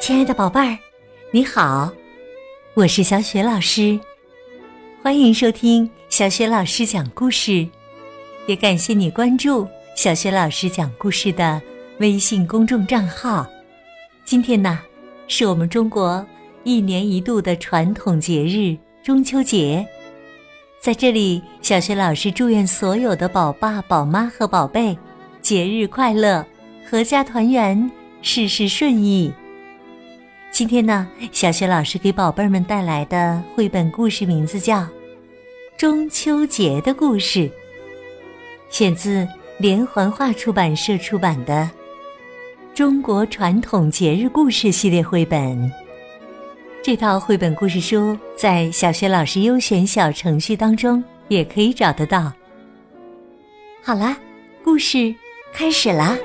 亲爱的宝贝儿，你好，我是小雪老师，欢迎收听小雪老师讲故事，也感谢你关注小雪老师讲故事的微信公众账号。今天呢，是我们中国一年一度的传统节日中秋节，在这里，小雪老师祝愿所有的宝爸、宝妈和宝贝节日快乐，阖家团圆，事事顺意。今天呢，小雪老师给宝贝儿们带来的绘本故事名字叫《中秋节的故事》，选自连环画出版社出版的《中国传统节日故事》系列绘本。这套绘本故事书在小雪老师优选小程序当中也可以找得到。好啦，故事开始啦！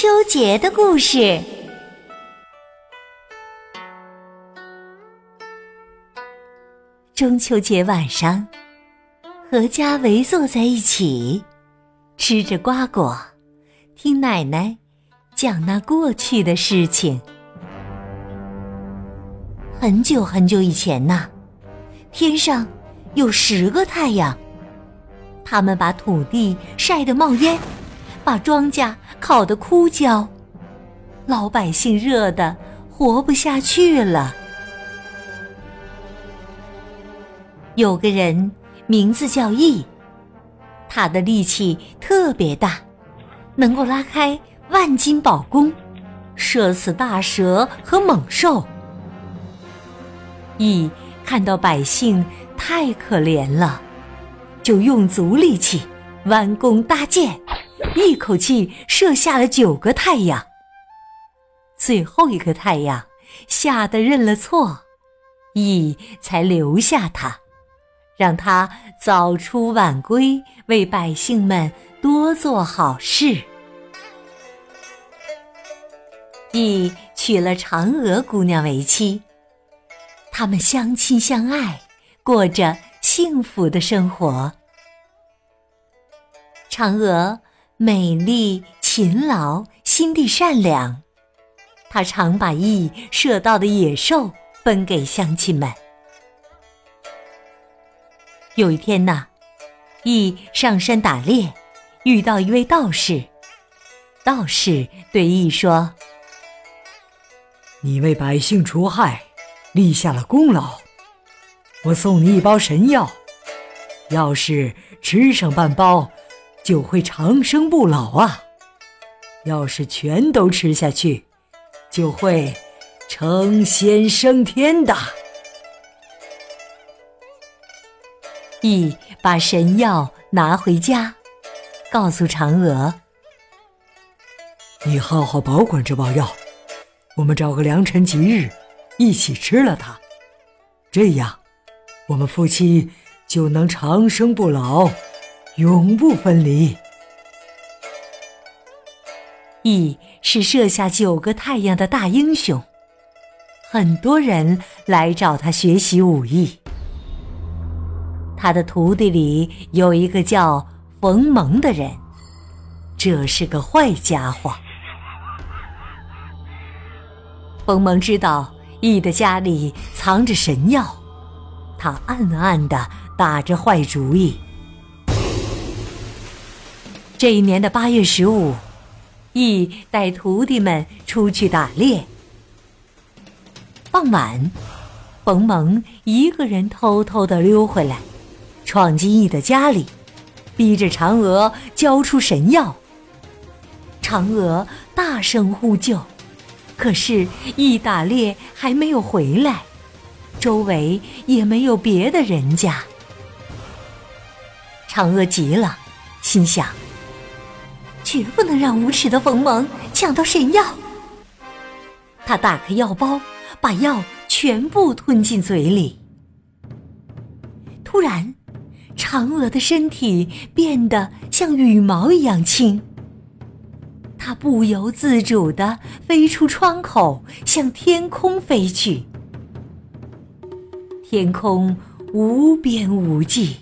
秋节的故事。中秋节晚上，阖家围坐在一起，吃着瓜果，听奶奶讲那过去的事情。很久很久以前呐，天上有十个太阳，他们把土地晒得冒烟，把庄稼。烤得枯焦，老百姓热得活不下去了。有个人名字叫羿，他的力气特别大，能够拉开万斤宝弓，射死大蛇和猛兽。羿看到百姓太可怜了，就用足力气弯弓搭箭。一口气射下了九个太阳。最后一个太阳吓得认了错，羿才留下他，让他早出晚归，为百姓们多做好事。羿娶了嫦娥姑娘为妻，他们相亲相爱，过着幸福的生活。嫦娥。美丽、勤劳、心地善良，他常把羿射到的野兽分给乡亲们。有一天呐，羿上山打猎，遇到一位道士。道士对羿说：“你为百姓除害，立下了功劳，我送你一包神药，要是吃上半包。”就会长生不老啊！要是全都吃下去，就会成仙升天的。羿把神药拿回家，告诉嫦娥：“你好好保管这包药，我们找个良辰吉日，一起吃了它，这样我们夫妻就能长生不老。”永不分离。羿是射下九个太阳的大英雄，很多人来找他学习武艺。他的徒弟里有一个叫冯蒙的人，这是个坏家伙。冯蒙知道羿的家里藏着神药，他暗暗的打着坏主意。这一年的八月十五，羿带徒弟们出去打猎。傍晚，冯蒙一个人偷偷的溜回来，闯进羿的家里，逼着嫦娥交出神药。嫦娥大声呼救，可是羿打猎还没有回来，周围也没有别的人家。嫦娥急了，心想。绝不能让无耻的冯蒙抢到神药。他打开药包，把药全部吞进嘴里。突然，嫦娥的身体变得像羽毛一样轻。它不由自主地飞出窗口，向天空飞去。天空无边无际，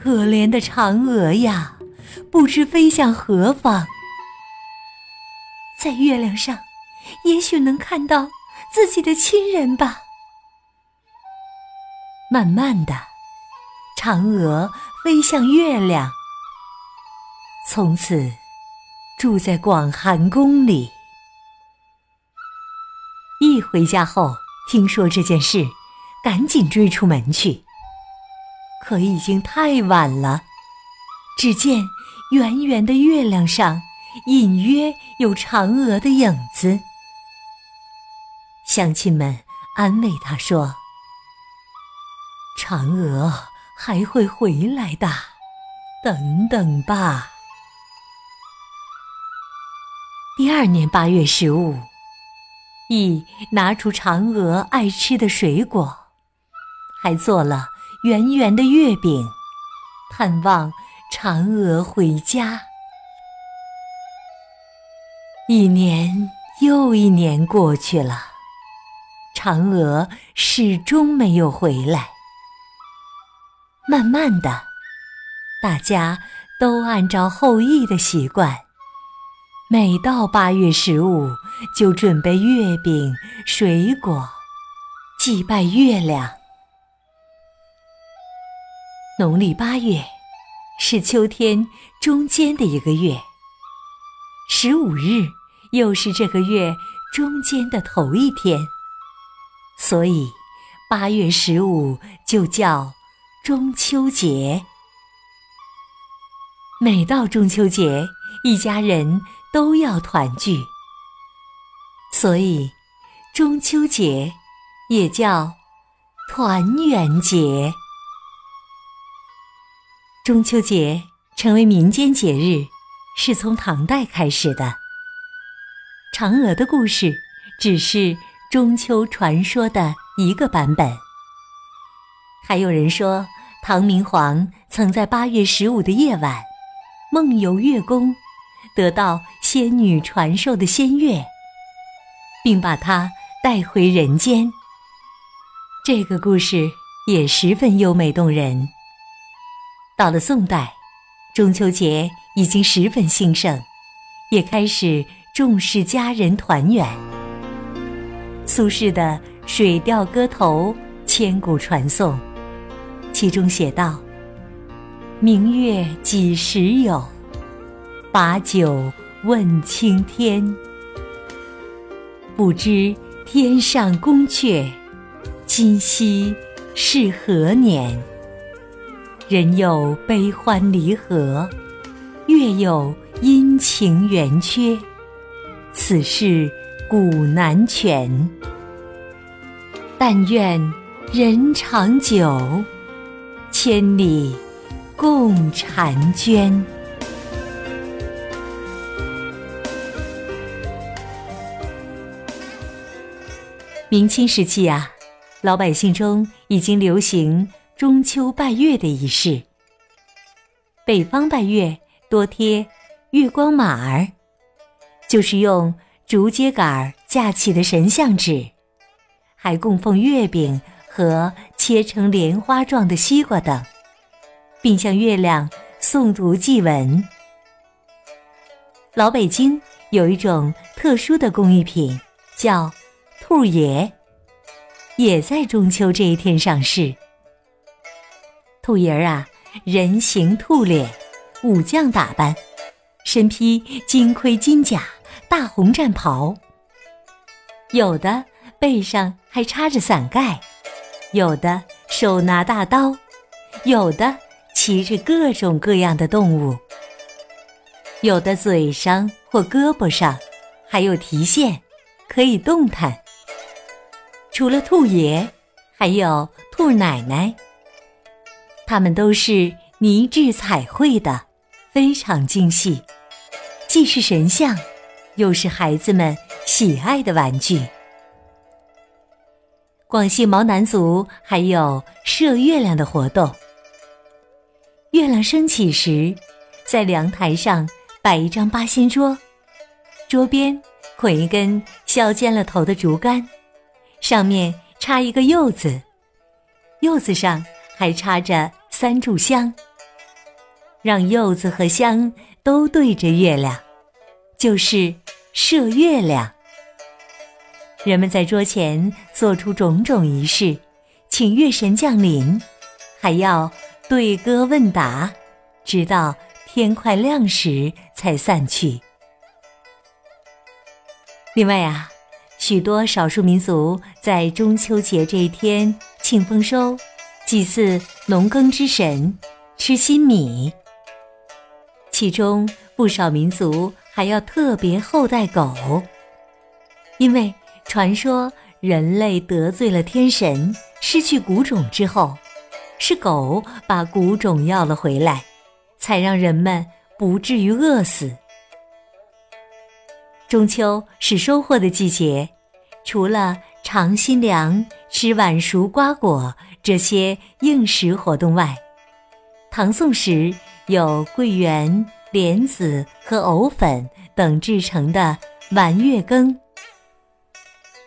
可怜的嫦娥呀！不知飞向何方。在月亮上，也许能看到自己的亲人吧。慢慢的，嫦娥飞向月亮，从此住在广寒宫里。一回家后，听说这件事，赶紧追出门去。可已经太晚了，只见圆圆的月亮上。隐约有嫦娥的影子，乡亲们安慰他说：“嫦娥还会回来的，等等吧。”第二年八月十五，羿拿出嫦娥爱吃的水果，还做了圆圆的月饼，盼望嫦娥回家。一年又一年过去了，嫦娥始终没有回来。慢慢的，大家都按照后羿的习惯，每到八月十五就准备月饼、水果，祭拜月亮。农历八月是秋天中间的一个月，十五日。又是这个月中间的头一天，所以八月十五就叫中秋节。每到中秋节，一家人都要团聚，所以中秋节也叫团圆节。中秋节成为民间节日，是从唐代开始的。嫦娥的故事只是中秋传说的一个版本。还有人说，唐明皇曾在八月十五的夜晚梦游月宫，得到仙女传授的仙乐，并把它带回人间。这个故事也十分优美动人。到了宋代，中秋节已经十分兴盛，也开始。重视家人团圆。苏轼的《水调歌头》千古传颂，其中写道：“明月几时有？把酒问青天。不知天上宫阙，今夕是何年？人有悲欢离合，月有阴晴圆缺。”此事古难全，但愿人长久，千里共婵娟。明清时期啊，老百姓中已经流行中秋拜月的仪式。北方拜月多贴月光马儿。就是用竹秸秆架起的神像纸，还供奉月饼和切成莲花状的西瓜等，并向月亮诵读祭文。老北京有一种特殊的工艺品，叫兔爷，也在中秋这一天上市。兔爷儿啊，人形兔脸，武将打扮，身披金盔金甲。大红战袍，有的背上还插着伞盖，有的手拿大刀，有的骑着各种各样的动物，有的嘴上或胳膊上还有提线，可以动弹。除了兔爷，还有兔奶奶，他们都是泥制彩绘的，非常精细，既是神像。又是孩子们喜爱的玩具。广西毛南族还有射月亮的活动。月亮升起时，在凉台上摆一张八仙桌，桌边捆一根削尖了头的竹竿，上面插一个柚子，柚子上还插着三炷香。让柚子和香都对着月亮，就是射月亮。人们在桌前做出种种仪式，请月神降临，还要对歌问答，直到天快亮时才散去。另外啊，许多少数民族在中秋节这一天庆丰收，祭祀农耕之神，吃新米。其中不少民族还要特别厚待狗，因为传说人类得罪了天神，失去谷种之后，是狗把谷种要了回来，才让人们不至于饿死。中秋是收获的季节，除了尝新粮、吃晚熟瓜果这些应时活动外，唐宋时有桂圆、莲子和藕粉等制成的丸月羹。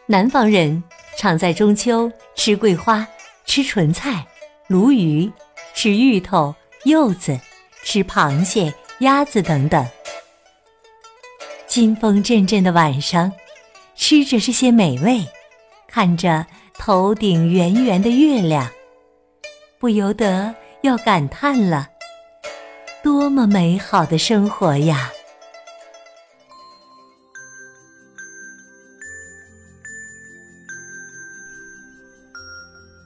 南方人常在中秋吃桂花、吃莼菜、鲈鱼、吃芋头、柚子、吃螃蟹、鸭子等等。金风阵阵的晚上，吃着这些美味，看着头顶圆圆的月亮，不由得要感叹了：多么美好的生活呀！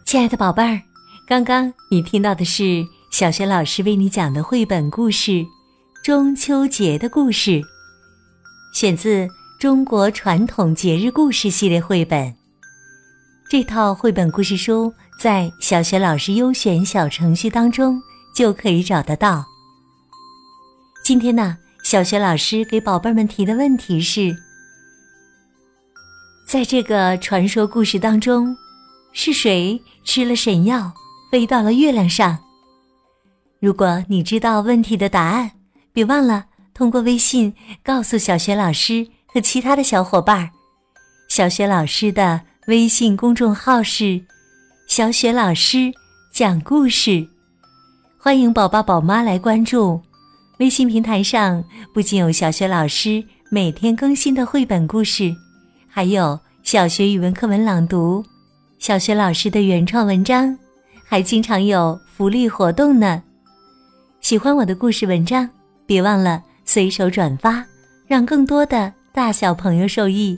亲爱的宝贝儿，刚刚你听到的是小学老师为你讲的绘本故事《中秋节的故事》。选自《中国传统节日故事》系列绘本。这套绘本故事书在小学老师优选小程序当中就可以找得到。今天呢，小学老师给宝贝们提的问题是：在这个传说故事当中，是谁吃了神药飞到了月亮上？如果你知道问题的答案，别忘了。通过微信告诉小学老师和其他的小伙伴儿。小学老师的微信公众号是“小雪老师讲故事”，欢迎宝宝宝妈来关注。微信平台上不仅有小雪老师每天更新的绘本故事，还有小学语文课文朗读、小学老师的原创文章，还经常有福利活动呢。喜欢我的故事文章，别忘了。随手转发，让更多的大小朋友受益。